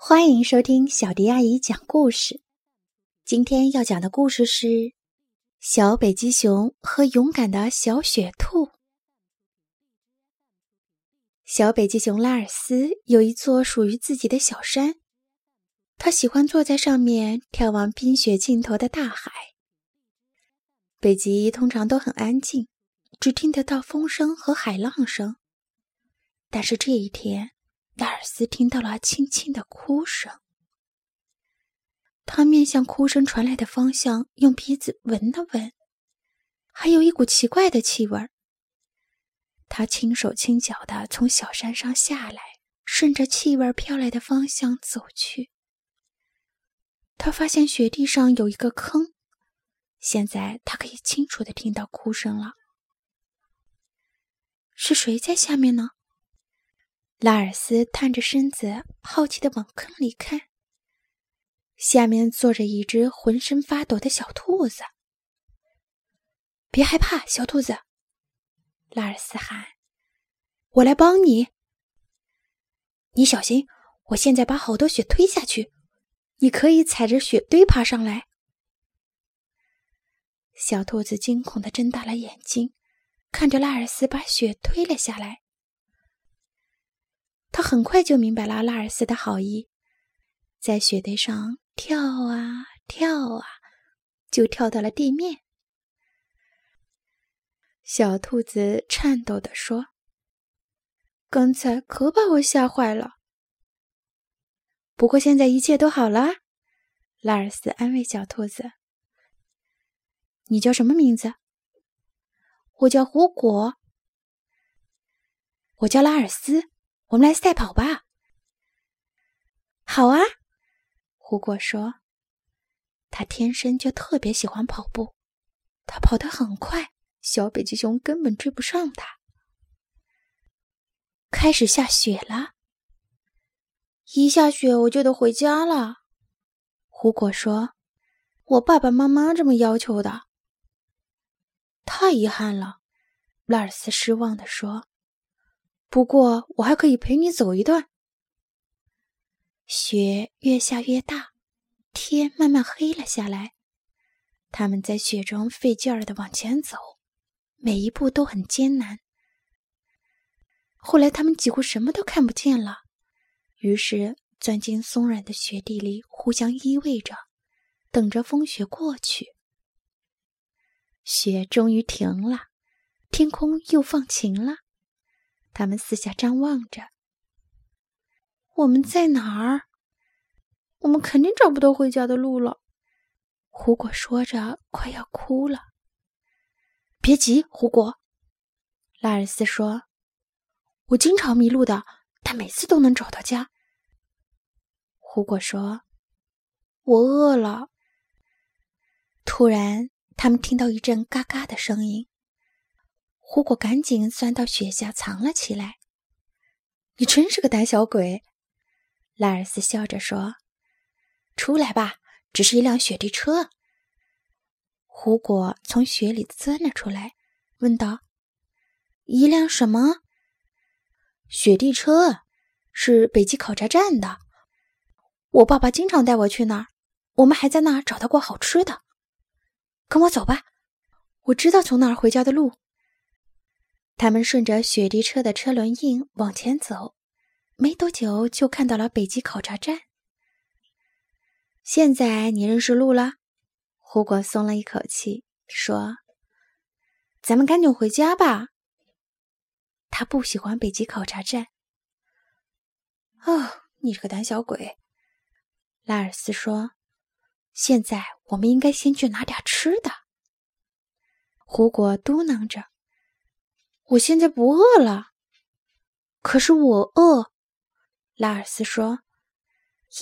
欢迎收听小迪阿姨讲故事。今天要讲的故事是《小北极熊和勇敢的小雪兔》。小北极熊拉尔斯有一座属于自己的小山，他喜欢坐在上面眺望冰雪尽头的大海。北极通常都很安静，只听得到风声和海浪声，但是这一天。戴尔斯听到了轻轻的哭声，他面向哭声传来的方向，用鼻子闻了闻，还有一股奇怪的气味。他轻手轻脚的从小山上下来，顺着气味飘来的方向走去。他发现雪地上有一个坑，现在他可以清楚的听到哭声了。是谁在下面呢？拉尔斯探着身子，好奇的往坑里看。下面坐着一只浑身发抖的小兔子。别害怕，小兔子，拉尔斯喊：“我来帮你。你小心，我现在把好多雪推下去，你可以踩着雪堆爬上来。”小兔子惊恐的睁大了眼睛，看着拉尔斯把雪推了下来。他很快就明白了拉尔斯的好意，在雪堆上跳啊跳啊，就跳到了地面。小兔子颤抖地说：“刚才可把我吓坏了。不过现在一切都好了。”拉尔斯安慰小兔子：“你叫什么名字？”“我叫胡果。”“我叫拉尔斯。”我们来赛跑吧！好啊，胡果说：“他天生就特别喜欢跑步，他跑得很快，小北极熊根本追不上他。”开始下雪了，一下雪我就得回家了。胡果说：“我爸爸妈妈这么要求的。”太遗憾了，拉尔斯失望地说。不过，我还可以陪你走一段。雪越下越大，天慢慢黑了下来。他们在雪中费劲儿的往前走，每一步都很艰难。后来，他们几乎什么都看不见了，于是钻进松软的雪地里，互相依偎着，等着风雪过去。雪终于停了，天空又放晴了。他们四下张望着，我们在哪儿？我们肯定找不到回家的路了。胡果说着，快要哭了。别急，胡果，拉尔斯说：“我经常迷路的，但每次都能找到家。”胡果说：“我饿了。”突然，他们听到一阵嘎嘎的声音。胡果赶紧钻到雪下藏了起来。你真是个胆小鬼，拉尔斯笑着说：“出来吧，只是一辆雪地车。”胡果从雪里钻了出来，问道：“一辆什么？”“雪地车，是北极考察站的。我爸爸经常带我去那儿，我们还在那儿找到过好吃的。跟我走吧，我知道从那儿回家的路。”他们顺着雪地车的车轮印往前走，没多久就看到了北极考察站。现在你认识路了，胡果松了一口气，说：“咱们赶紧回家吧。”他不喜欢北极考察站。哦，你是个胆小鬼，拉尔斯说：“现在我们应该先去拿点吃的。”胡果嘟囔着。我现在不饿了，可是我饿。拉尔斯说：“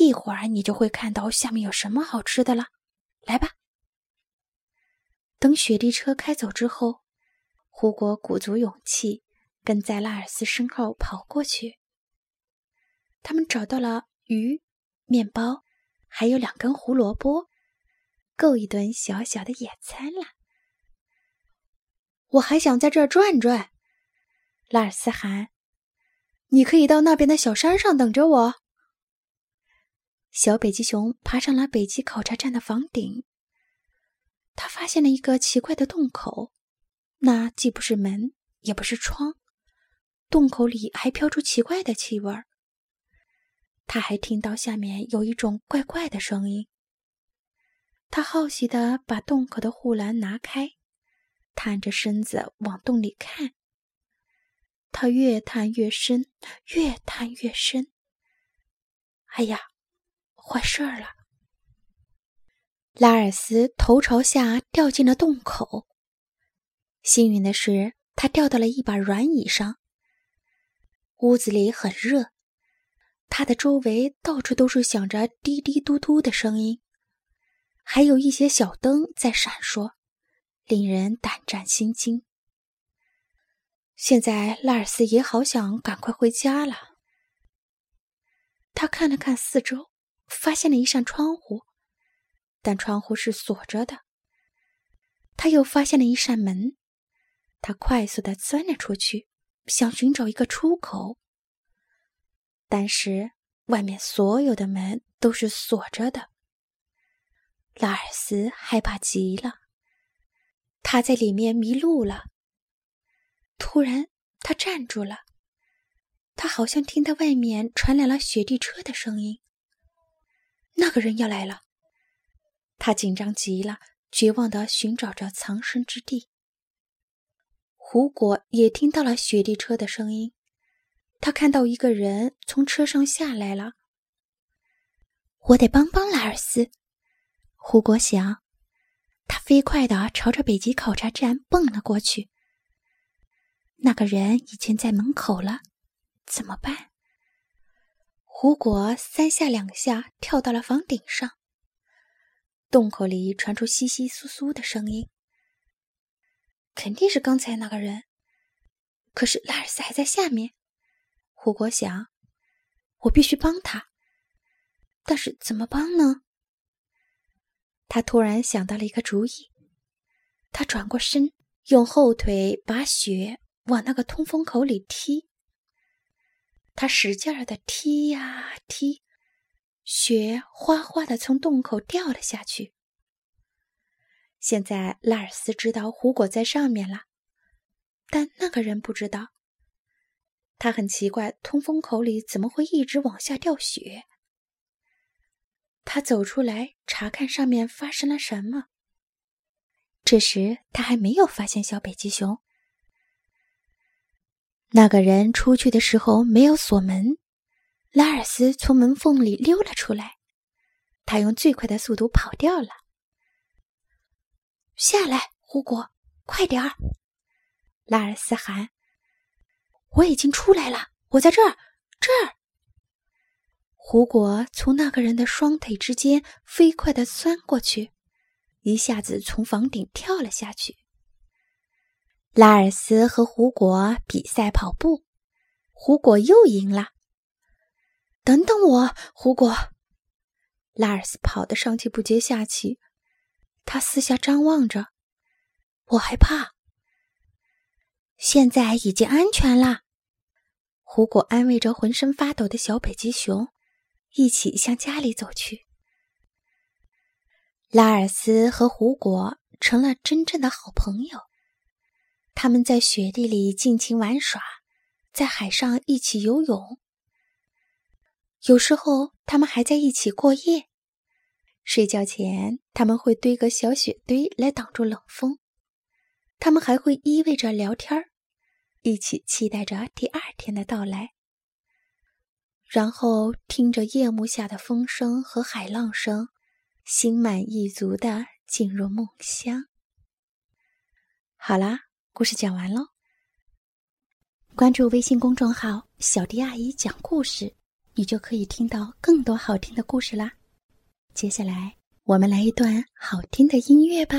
一会儿你就会看到下面有什么好吃的了。来吧。”等雪地车开走之后，胡果鼓足勇气跟在拉尔斯身后跑过去。他们找到了鱼、面包，还有两根胡萝卜，够一顿小小的野餐了。我还想在这儿转转。拉尔斯喊：“你可以到那边的小山上等着我。”小北极熊爬上了北极考察站的房顶。他发现了一个奇怪的洞口，那既不是门，也不是窗，洞口里还飘出奇怪的气味儿。他还听到下面有一种怪怪的声音。他好奇地把洞口的护栏拿开，探着身子往洞里看。他越探越深，越探越深。哎呀，坏事儿了！拉尔斯头朝下掉进了洞口。幸运的是，他掉到了一把软椅上。屋子里很热，他的周围到处都是响着滴滴嘟嘟的声音，还有一些小灯在闪烁，令人胆战心惊。现在，拉尔斯也好想赶快回家了。他看了看四周，发现了一扇窗户，但窗户是锁着的。他又发现了一扇门，他快速的钻了出去，想寻找一个出口。但是外面所有的门都是锁着的。拉尔斯害怕极了，他在里面迷路了。突然，他站住了。他好像听到外面传来了雪地车的声音。那个人要来了，他紧张极了，绝望的寻找着藏身之地。胡果也听到了雪地车的声音，他看到一个人从车上下来了。我得帮帮拉尔斯，胡果想，他飞快的朝着北极考察站蹦了过去。那个人已经在门口了。怎么办？胡果三下两下跳到了房顶上。洞口里传出窸窸窣窣的声音，肯定是刚才那个人。可是拉尔斯还在下面。胡果想，我必须帮他。但是怎么帮呢？他突然想到了一个主意。他转过身，用后腿把雪往那个通风口里踢。他使劲儿的踢呀踢，雪哗哗的从洞口掉了下去。现在拉尔斯知道胡果在上面了，但那个人不知道。他很奇怪，通风口里怎么会一直往下掉雪？他走出来查看上面发生了什么。这时他还没有发现小北极熊。那个人出去的时候没有锁门，拉尔斯从门缝里溜了出来。他用最快的速度跑掉了。下来，胡果，快点儿！拉尔斯喊：“我已经出来了，我在这儿，这儿。”胡果从那个人的双腿之间飞快的钻过去，一下子从房顶跳了下去。拉尔斯和胡果比赛跑步，胡果又赢了。等等我，胡果！拉尔斯跑得上气不接下气，他四下张望着，我害怕。现在已经安全了，胡果安慰着浑身发抖的小北极熊，一起向家里走去。拉尔斯和胡果成了真正的好朋友。他们在雪地里尽情玩耍，在海上一起游泳。有时候，他们还在一起过夜。睡觉前，他们会堆个小雪堆来挡住冷风。他们还会依偎着聊天一起期待着第二天的到来。然后，听着夜幕下的风声和海浪声，心满意足的进入梦乡。好啦。故事讲完喽，关注微信公众号“小迪阿姨讲故事”，你就可以听到更多好听的故事啦。接下来，我们来一段好听的音乐吧。